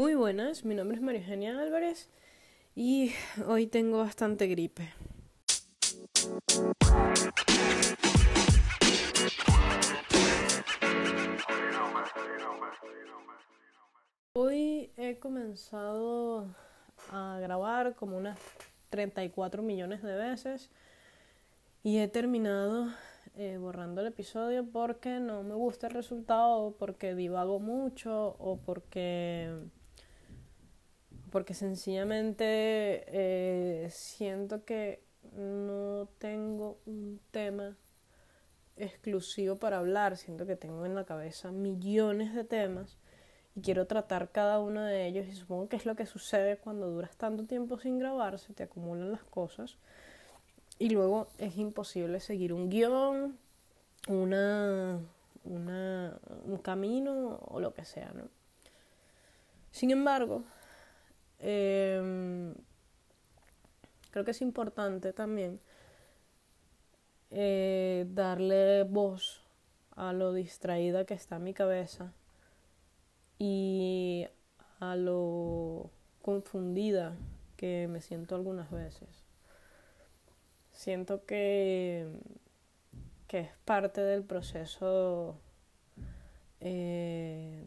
Muy buenas, mi nombre es María Eugenia Álvarez y hoy tengo bastante gripe. Hoy he comenzado a grabar como unas 34 millones de veces y he terminado eh, borrando el episodio porque no me gusta el resultado, porque divago mucho o porque porque sencillamente eh, siento que no tengo un tema exclusivo para hablar, siento que tengo en la cabeza millones de temas y quiero tratar cada uno de ellos. Y supongo que es lo que sucede cuando duras tanto tiempo sin grabarse, te acumulan las cosas. Y luego es imposible seguir un guion, una, una, un camino o lo que sea, ¿no? Sin embargo, eh, creo que es importante también eh, darle voz a lo distraída que está mi cabeza y a lo confundida que me siento algunas veces. Siento que, que es parte del proceso eh,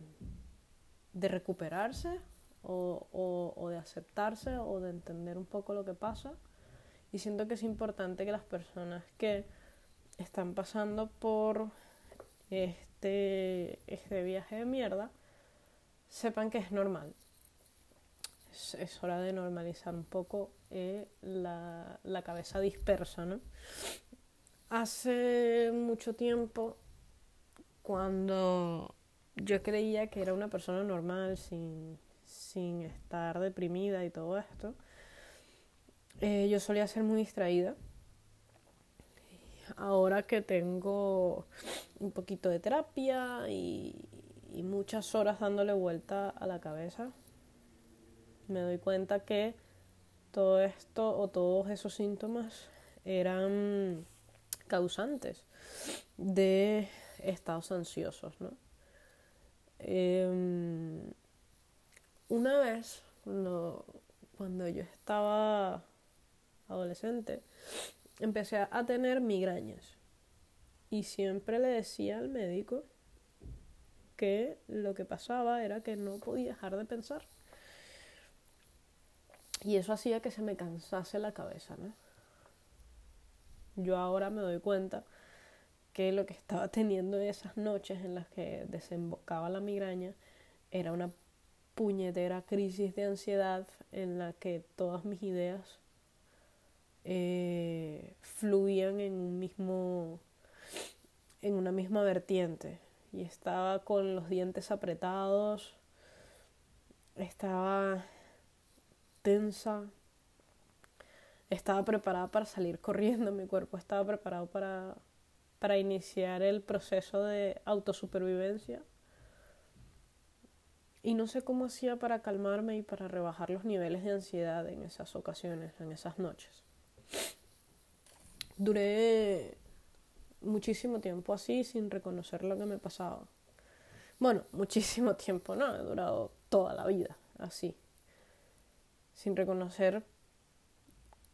de recuperarse o, de aceptarse o de entender un poco lo que pasa. Y siento que es importante que las personas que están pasando por este, este viaje de mierda sepan que es normal. Es, hora de normalizar un poco eh, la, la cabeza dispersa, ¿no? Hace mucho tiempo, cuando yo creía que era una persona normal, sin, sin estar deprimida y todo esto, eh, yo solía ser muy distraída. Ahora que tengo un poquito de terapia y, muchas horas dándole vuelta a la cabeza, me doy cuenta que todo esto o todos esos síntomas eran causantes de estados ansiosos, ¿no? Eh, una vez, cuando, yo estaba adolescente, empecé a tener migrañas. Y siempre le decía al médico que lo que pasaba era que no podía dejar de pensar. Y eso hacía que se me cansase la cabeza. Yo ahora me doy cuenta que lo que estaba teniendo esas noches en las que desembocaba la migraña era una puñetera crisis de ansiedad en la que todas mis ideas eh, fluían en un mismo en una misma vertiente. Y estaba con los dientes apretados estaba tensa estaba preparada para salir corriendo mi cuerpo estaba preparado para para iniciar el proceso de autosupervivencia y no sé cómo hacía para calmarme y para rebajar los niveles de ansiedad en esas ocasiones, en esas noches. Duré muchísimo tiempo así sin reconocer lo que me pasaba. Bueno, muchísimo tiempo, no, he durado toda la vida así, sin reconocer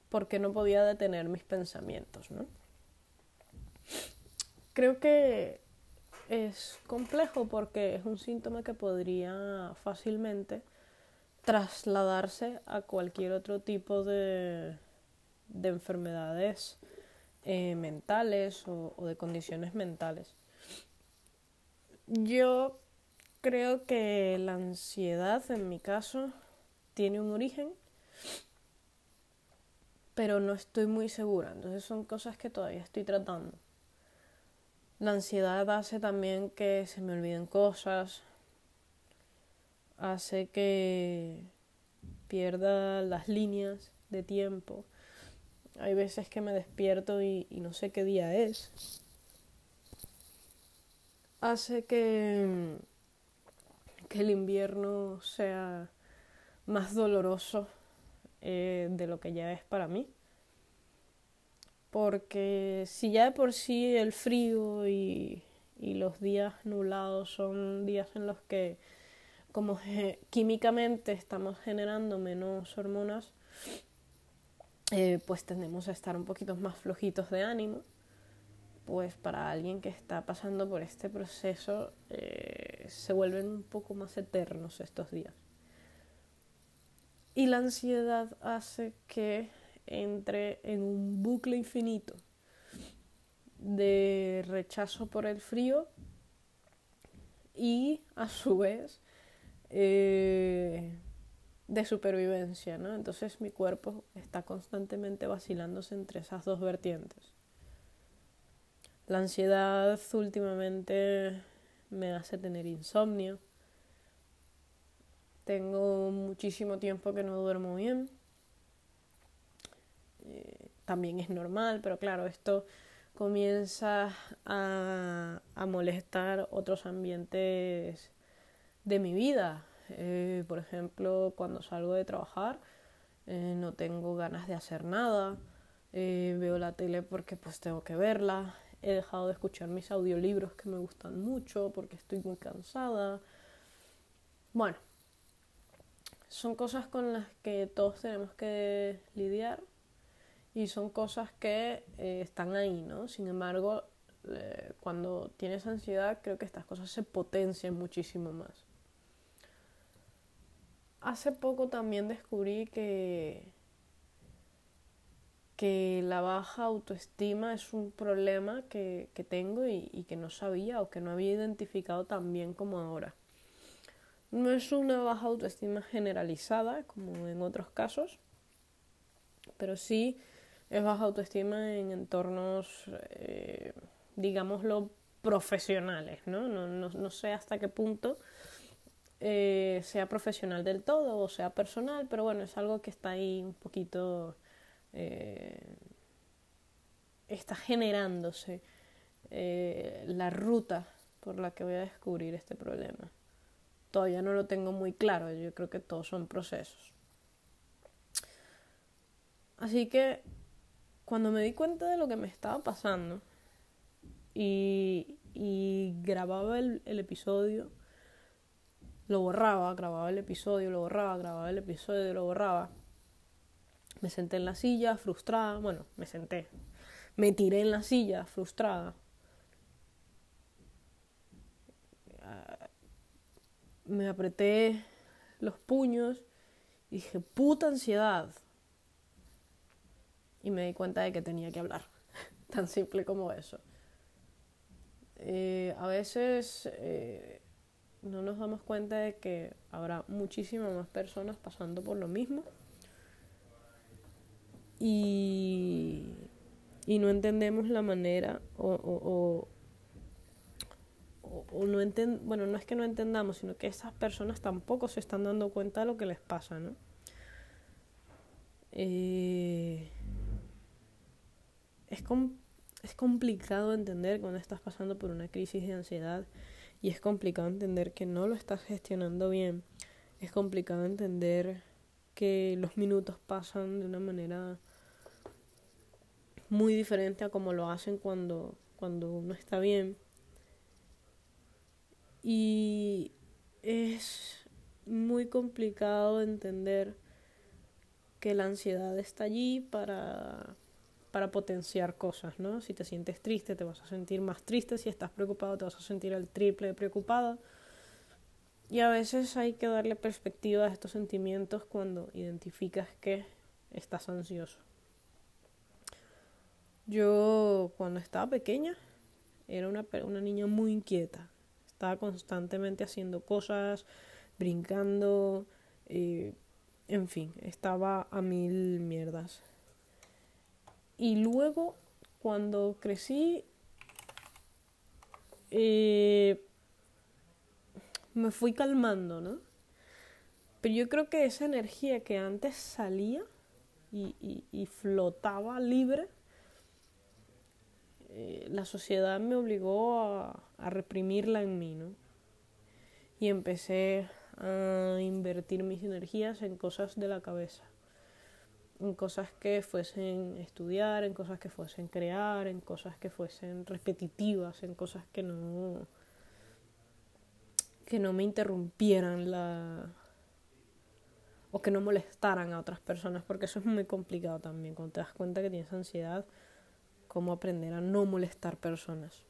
por qué no podía detener mis pensamientos, ¿no? Creo que es complejo porque es un síntoma que podría fácilmente trasladarse a cualquier otro tipo de, de enfermedades eh, mentales o, o de condiciones mentales. Yo creo que la ansiedad, en mi caso, tiene un origen, pero no estoy muy segura. Entonces son cosas que todavía estoy tratando. La ansiedad hace también que se me olviden cosas, hace que pierda las líneas de tiempo. Hay veces que me despierto y, no sé qué día es. Hace que, que el invierno sea más doloroso eh, de lo que ya es para mí porque si ya de por sí el frío y, y los días nublados son días en los que como químicamente estamos generando menos hormonas, eh, pues tendemos a estar un poquito más flojitos de ánimo. Pues para alguien que está pasando por este proceso eh, se vuelven un poco más eternos estos días. Y la ansiedad hace que entre en un bucle infinito de rechazo por el frío y a su vez eh, de supervivencia, ¿no? Entonces mi cuerpo está constantemente vacilándose entre esas dos vertientes. La ansiedad últimamente me hace tener insomnio. Tengo muchísimo tiempo que no duermo bien. Eh, también es normal, pero claro, esto comienza a, a molestar otros ambientes de mi vida. Eh, por ejemplo, cuando salgo de trabajar eh, no tengo ganas de hacer nada, veo la tele porque pues tengo que verla, he dejado de escuchar mis audiolibros que me gustan mucho porque estoy muy cansada. Bueno, son cosas con las que todos tenemos que lidiar y son cosas que están ahí, ¿no? Sin embargo, cuando tienes ansiedad creo que estas cosas se potencian muchísimo más hace poco también descubrí que, que la baja autoestima es un problema que, tengo y, y, que no sabía o que no había identificado tan bien como ahora. No es una baja autoestima generalizada como en otros casos, pero sí es baja autoestima en entornos, eh, digámoslo, profesionales, ¿no? No, ¿no? no sé hasta qué punto eh, sea profesional del todo o sea personal, pero bueno, es algo que está ahí un poquito, eh, está generándose la ruta por la que voy a descubrir este problema. Todavía no lo tengo muy claro, yo creo que todos son procesos. Así que cuando me di cuenta de lo que me estaba pasando y, y grababa el, el episodio, lo borraba, grababa el episodio, lo borraba, grababa el episodio, lo borraba. Me senté en la silla, frustrada, bueno, me senté, me tiré en la silla, frustrada. Me apreté los puños y dije, puta ansiedad. Y me di cuenta de que tenía que hablar. Tan simple como eso. Eh, a veces eh, no nos damos cuenta de que habrá muchísimas más personas pasando por lo mismo y, y no entendemos la manera o, o, o, no enten bueno no es que no entendamos sino que esas personas tampoco se están dando cuenta de lo que les pasa no eh, es, es complicado entender cuando estás pasando por una crisis de ansiedad y es complicado entender que no lo estás gestionando bien. Es complicado entender que los minutos pasan de una manera muy diferente a como lo hacen cuando, cuando uno está bien. Y es muy complicado entender que la ansiedad está allí para para potenciar cosas, ¿no? Si te sientes triste, te vas a sentir más triste, si estás preocupado, te vas a sentir el triple de preocupado. Y a veces hay que darle perspectiva a estos sentimientos cuando identificas que estás ansioso. Yo cuando estaba pequeña era una, una niña muy inquieta. Estaba constantemente haciendo cosas, brincando, eh, en fin, estaba a mil mierdas. Y luego, cuando crecí, eh, me fui calmando, ¿no? Pero yo creo que esa energía que antes salía y, flotaba libre, eh, la sociedad me obligó a, a reprimirla en mí, ¿no? Y empecé a invertir mis energías en cosas de la cabeza en cosas que fuesen estudiar, en cosas que fuesen crear, en cosas que fuesen repetitivas, en cosas que no que no me interrumpieran la o que no molestaran a otras personas, porque eso es muy complicado también, cuando te das cuenta que tienes ansiedad, cómo aprender a no molestar personas.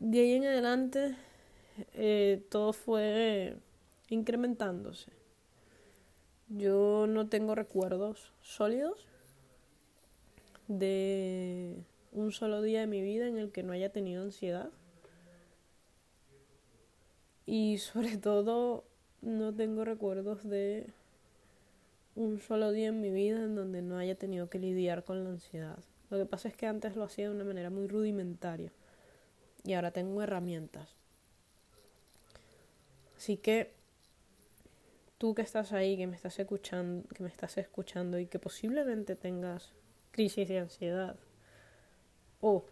De ahí en adelante, eh, todo fue incrementándose. Yo no tengo recuerdos sólidos de un solo día de mi vida en el que no haya tenido ansiedad. Y sobre todo no tengo recuerdos de un solo día en mi vida en donde no haya tenido que lidiar con la ansiedad. Lo que pasa es que antes lo hacía de una manera muy rudimentaria y ahora tengo herramientas. Así que tú que estás ahí, que me estás escuchando, que me estás escuchando y que posiblemente tengas crisis de ansiedad o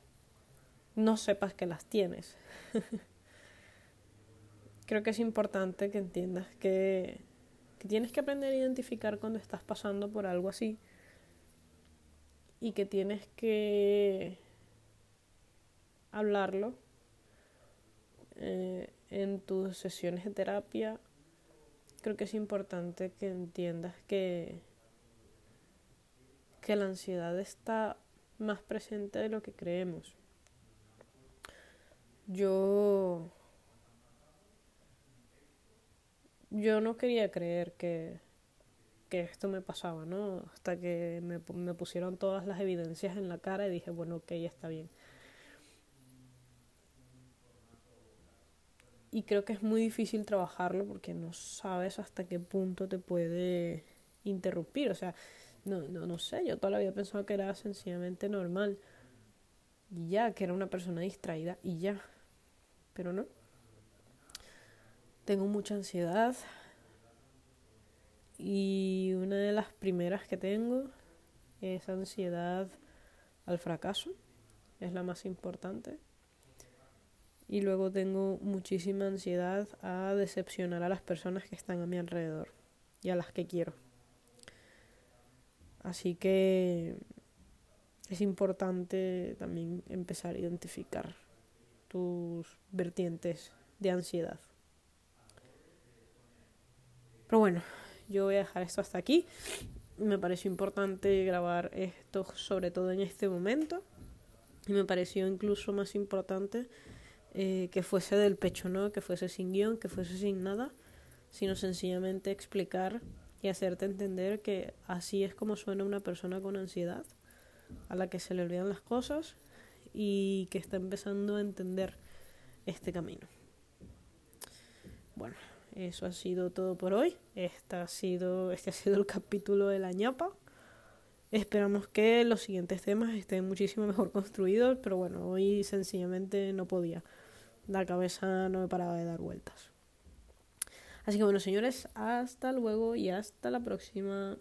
no sepas que las tienes. Creo que es importante que entiendas que, que tienes que aprender a identificar cuando estás pasando por algo así y que tienes que hablarlo eh, en tus sesiones de terapia. Creo que es importante que entiendas que, que la ansiedad está más presente de lo que creemos. Yo yo no quería creer que, que esto me pasaba, ¿no? Hasta que me, me, pusieron todas las evidencias en la cara y dije, bueno, ok, está bien. Y creo que es muy difícil trabajarlo porque no sabes hasta qué punto te puede interrumpir. O sea, no, no, no sé, yo toda la vida pensaba que era sencillamente normal. Y ya, que era una persona distraída y ya. Pero no. Tengo mucha ansiedad. Y una de las primeras que tengo es ansiedad al fracaso. Es la más importante. Y luego tengo muchísima ansiedad a decepcionar a las personas que están a mi alrededor y a las que quiero. Así que es importante también empezar a identificar tus vertientes de ansiedad. Pero bueno, yo voy a dejar esto hasta aquí. Me pareció importante grabar esto, sobre todo en este momento. Y me pareció incluso más importante eh, que fuese del pecho, ¿no? Que fuese sin guion, que fuese sin nada, sino sencillamente explicar y hacerte entender que así es como suena una persona con ansiedad, a la que se le olvidan las cosas y que está empezando a entender este camino. Bueno, eso ha sido todo por hoy. Este ha sido, este ha sido el capítulo de la ñapa. Esperamos que los siguientes temas estén muchísimo mejor construidos, pero bueno, hoy sencillamente no podía. La cabeza no me paraba de dar vueltas. Así que bueno, señores, hasta luego y hasta la próxima.